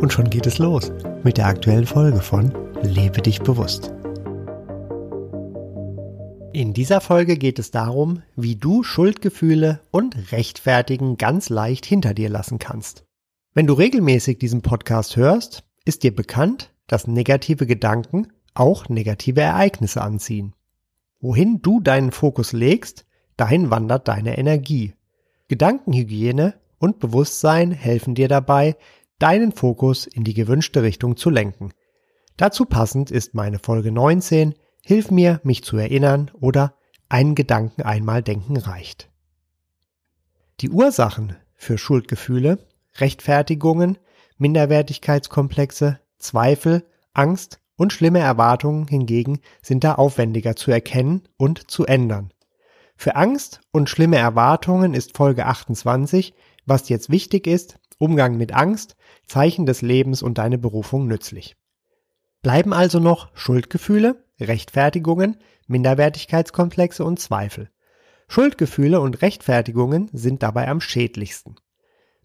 Und schon geht es los mit der aktuellen Folge von Lebe dich bewusst. In dieser Folge geht es darum, wie du Schuldgefühle und Rechtfertigen ganz leicht hinter dir lassen kannst. Wenn du regelmäßig diesen Podcast hörst, ist dir bekannt, dass negative Gedanken auch negative Ereignisse anziehen. Wohin du deinen Fokus legst, dahin wandert deine Energie. Gedankenhygiene und Bewusstsein helfen dir dabei, deinen Fokus in die gewünschte Richtung zu lenken. Dazu passend ist meine Folge 19 Hilf mir, mich zu erinnern oder einen Gedanken einmal denken reicht. Die Ursachen für Schuldgefühle, Rechtfertigungen, Minderwertigkeitskomplexe, Zweifel, Angst und schlimme Erwartungen hingegen sind da aufwendiger zu erkennen und zu ändern. Für Angst und schlimme Erwartungen ist Folge 28, was jetzt wichtig ist, Umgang mit Angst, Zeichen des Lebens und deine Berufung nützlich. Bleiben also noch Schuldgefühle, Rechtfertigungen, Minderwertigkeitskomplexe und Zweifel. Schuldgefühle und Rechtfertigungen sind dabei am schädlichsten.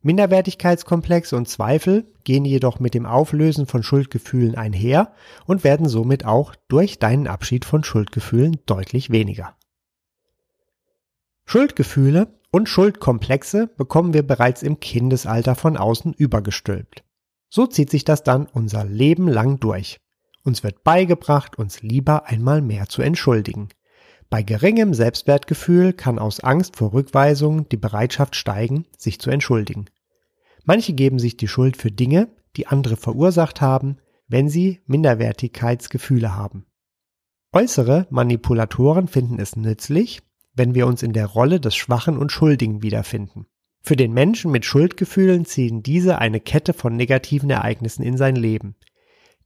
Minderwertigkeitskomplexe und Zweifel gehen jedoch mit dem Auflösen von Schuldgefühlen einher und werden somit auch durch deinen Abschied von Schuldgefühlen deutlich weniger. Schuldgefühle und Schuldkomplexe bekommen wir bereits im Kindesalter von außen übergestülpt. So zieht sich das dann unser Leben lang durch. Uns wird beigebracht, uns lieber einmal mehr zu entschuldigen. Bei geringem Selbstwertgefühl kann aus Angst vor Rückweisung die Bereitschaft steigen, sich zu entschuldigen. Manche geben sich die Schuld für Dinge, die andere verursacht haben, wenn sie Minderwertigkeitsgefühle haben. Äußere Manipulatoren finden es nützlich, wenn wir uns in der Rolle des Schwachen und Schuldigen wiederfinden. Für den Menschen mit Schuldgefühlen ziehen diese eine Kette von negativen Ereignissen in sein Leben.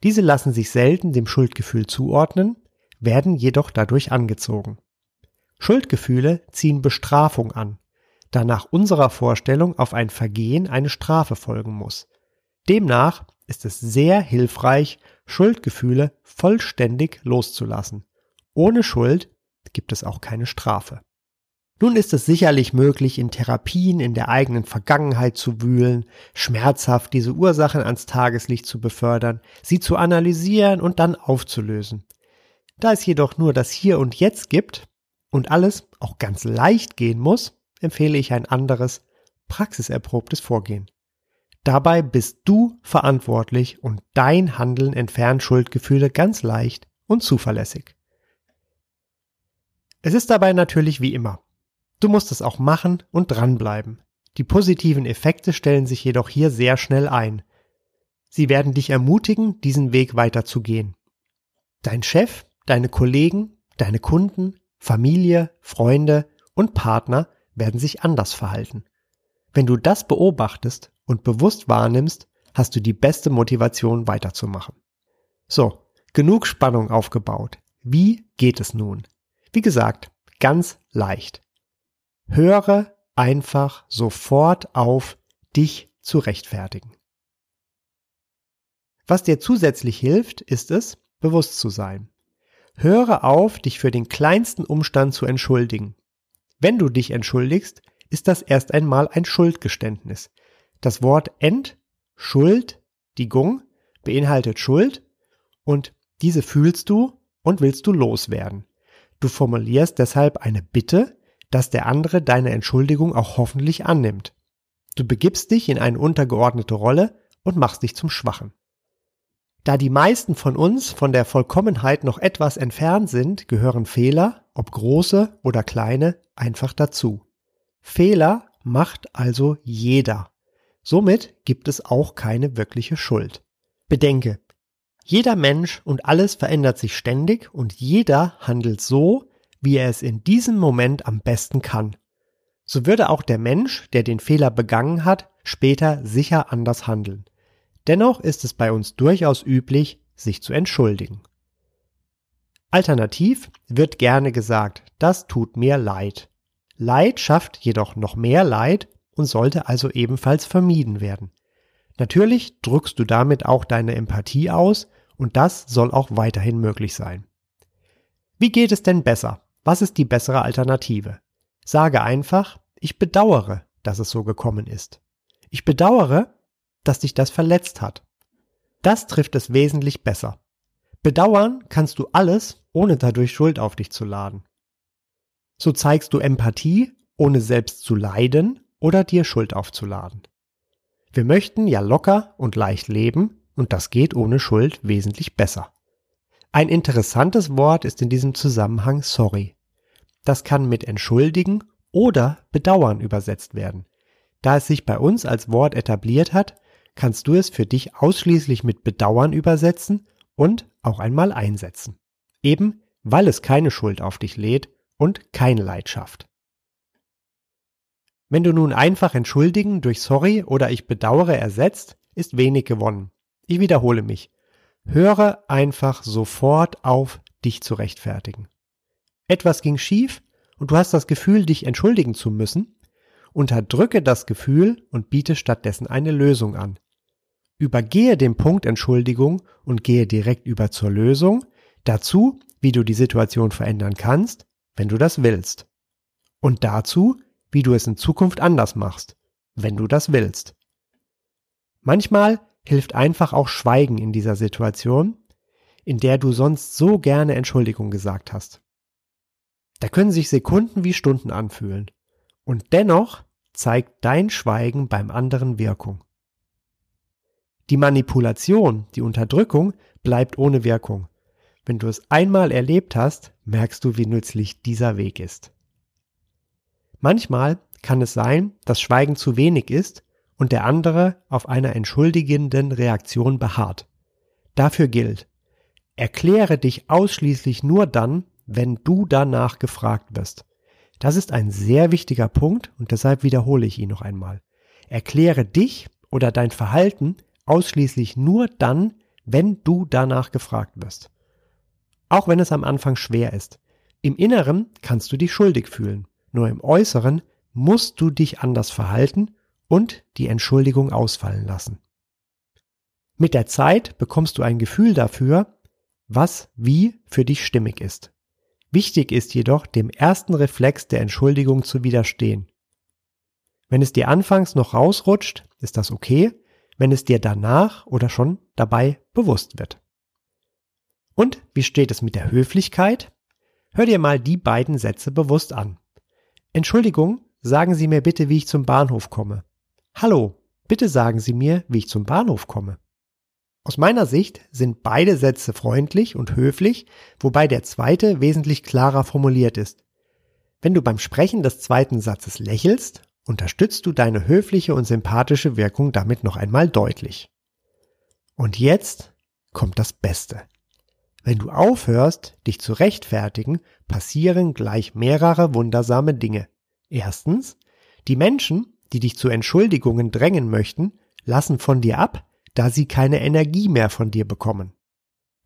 Diese lassen sich selten dem Schuldgefühl zuordnen, werden jedoch dadurch angezogen. Schuldgefühle ziehen Bestrafung an, da nach unserer Vorstellung auf ein Vergehen eine Strafe folgen muss. Demnach ist es sehr hilfreich, Schuldgefühle vollständig loszulassen. Ohne Schuld gibt es auch keine Strafe. Nun ist es sicherlich möglich, in Therapien in der eigenen Vergangenheit zu wühlen, schmerzhaft diese Ursachen ans Tageslicht zu befördern, sie zu analysieren und dann aufzulösen. Da es jedoch nur das Hier und Jetzt gibt und alles auch ganz leicht gehen muss, empfehle ich ein anderes, praxiserprobtes Vorgehen. Dabei bist du verantwortlich und dein Handeln entfernt Schuldgefühle ganz leicht und zuverlässig. Es ist dabei natürlich wie immer. Du musst es auch machen und dranbleiben. Die positiven Effekte stellen sich jedoch hier sehr schnell ein. Sie werden dich ermutigen, diesen Weg weiterzugehen. Dein Chef, deine Kollegen, deine Kunden, Familie, Freunde und Partner werden sich anders verhalten. Wenn du das beobachtest und bewusst wahrnimmst, hast du die beste Motivation weiterzumachen. So, genug Spannung aufgebaut. Wie geht es nun? Wie gesagt, ganz leicht. Höre einfach sofort auf, dich zu rechtfertigen. Was dir zusätzlich hilft, ist es, bewusst zu sein. Höre auf, dich für den kleinsten Umstand zu entschuldigen. Wenn du dich entschuldigst, ist das erst einmal ein Schuldgeständnis. Das Wort Entschuldigung beinhaltet Schuld und diese fühlst du und willst du loswerden. Du formulierst deshalb eine Bitte, dass der andere deine Entschuldigung auch hoffentlich annimmt. Du begibst dich in eine untergeordnete Rolle und machst dich zum Schwachen. Da die meisten von uns von der Vollkommenheit noch etwas entfernt sind, gehören Fehler, ob große oder kleine, einfach dazu. Fehler macht also jeder. Somit gibt es auch keine wirkliche Schuld. Bedenke, jeder Mensch und alles verändert sich ständig und jeder handelt so, wie er es in diesem Moment am besten kann. So würde auch der Mensch, der den Fehler begangen hat, später sicher anders handeln. Dennoch ist es bei uns durchaus üblich, sich zu entschuldigen. Alternativ wird gerne gesagt, das tut mir leid. Leid schafft jedoch noch mehr Leid und sollte also ebenfalls vermieden werden. Natürlich drückst du damit auch deine Empathie aus und das soll auch weiterhin möglich sein. Wie geht es denn besser? Was ist die bessere Alternative? Sage einfach, ich bedauere, dass es so gekommen ist. Ich bedauere, dass dich das verletzt hat. Das trifft es wesentlich besser. Bedauern kannst du alles, ohne dadurch Schuld auf dich zu laden. So zeigst du Empathie, ohne selbst zu leiden oder dir Schuld aufzuladen. Wir möchten ja locker und leicht leben und das geht ohne Schuld wesentlich besser. Ein interessantes Wort ist in diesem Zusammenhang sorry. Das kann mit entschuldigen oder bedauern übersetzt werden. Da es sich bei uns als Wort etabliert hat, kannst du es für dich ausschließlich mit bedauern übersetzen und auch einmal einsetzen. Eben weil es keine Schuld auf dich lädt und keine Leid schafft. Wenn du nun einfach entschuldigen durch sorry oder ich bedauere ersetzt, ist wenig gewonnen. Ich wiederhole mich. Höre einfach sofort auf, dich zu rechtfertigen. Etwas ging schief und du hast das Gefühl, dich entschuldigen zu müssen. Unterdrücke das Gefühl und biete stattdessen eine Lösung an. Übergehe den Punkt Entschuldigung und gehe direkt über zur Lösung, dazu, wie du die Situation verändern kannst, wenn du das willst. Und dazu, wie du es in Zukunft anders machst, wenn du das willst. Manchmal hilft einfach auch Schweigen in dieser Situation, in der du sonst so gerne Entschuldigung gesagt hast. Da können sich Sekunden wie Stunden anfühlen. Und dennoch zeigt dein Schweigen beim anderen Wirkung. Die Manipulation, die Unterdrückung bleibt ohne Wirkung. Wenn du es einmal erlebt hast, merkst du, wie nützlich dieser Weg ist. Manchmal kann es sein, dass Schweigen zu wenig ist und der andere auf einer entschuldigenden Reaktion beharrt. Dafür gilt, erkläre dich ausschließlich nur dann, wenn du danach gefragt wirst. Das ist ein sehr wichtiger Punkt und deshalb wiederhole ich ihn noch einmal. Erkläre dich oder dein Verhalten ausschließlich nur dann, wenn du danach gefragt wirst. Auch wenn es am Anfang schwer ist. Im Inneren kannst du dich schuldig fühlen, nur im Äußeren musst du dich anders verhalten und die Entschuldigung ausfallen lassen. Mit der Zeit bekommst du ein Gefühl dafür, was wie für dich stimmig ist. Wichtig ist jedoch, dem ersten Reflex der Entschuldigung zu widerstehen. Wenn es dir anfangs noch rausrutscht, ist das okay, wenn es dir danach oder schon dabei bewusst wird. Und wie steht es mit der Höflichkeit? Hör dir mal die beiden Sätze bewusst an. Entschuldigung, sagen Sie mir bitte, wie ich zum Bahnhof komme. Hallo, bitte sagen Sie mir, wie ich zum Bahnhof komme. Aus meiner Sicht sind beide Sätze freundlich und höflich, wobei der zweite wesentlich klarer formuliert ist. Wenn du beim Sprechen des zweiten Satzes lächelst, unterstützt du deine höfliche und sympathische Wirkung damit noch einmal deutlich. Und jetzt kommt das Beste. Wenn du aufhörst, dich zu rechtfertigen, passieren gleich mehrere wundersame Dinge. Erstens, die Menschen, die dich zu Entschuldigungen drängen möchten, lassen von dir ab, da sie keine Energie mehr von dir bekommen.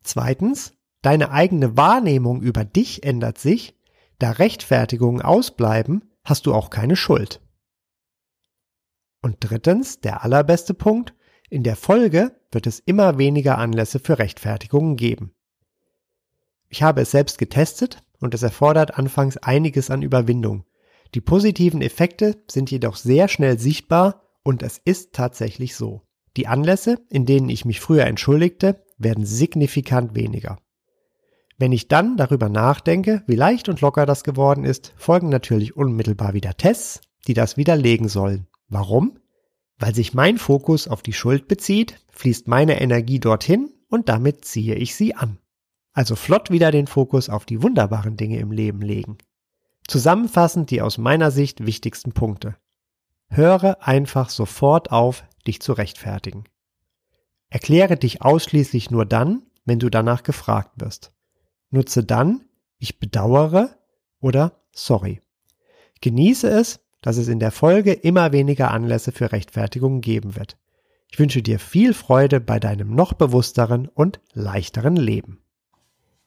Zweitens, deine eigene Wahrnehmung über dich ändert sich, da Rechtfertigungen ausbleiben, hast du auch keine Schuld. Und drittens, der allerbeste Punkt, in der Folge wird es immer weniger Anlässe für Rechtfertigungen geben. Ich habe es selbst getestet und es erfordert anfangs einiges an Überwindung. Die positiven Effekte sind jedoch sehr schnell sichtbar und es ist tatsächlich so. Die Anlässe, in denen ich mich früher entschuldigte, werden signifikant weniger. Wenn ich dann darüber nachdenke, wie leicht und locker das geworden ist, folgen natürlich unmittelbar wieder Tests, die das widerlegen sollen. Warum? Weil sich mein Fokus auf die Schuld bezieht, fließt meine Energie dorthin und damit ziehe ich sie an. Also flott wieder den Fokus auf die wunderbaren Dinge im Leben legen. Zusammenfassend die aus meiner Sicht wichtigsten Punkte. Höre einfach sofort auf, dich zu rechtfertigen. Erkläre dich ausschließlich nur dann, wenn du danach gefragt wirst. Nutze dann ich bedauere oder sorry. Genieße es, dass es in der Folge immer weniger Anlässe für Rechtfertigungen geben wird. Ich wünsche dir viel Freude bei deinem noch bewussteren und leichteren Leben.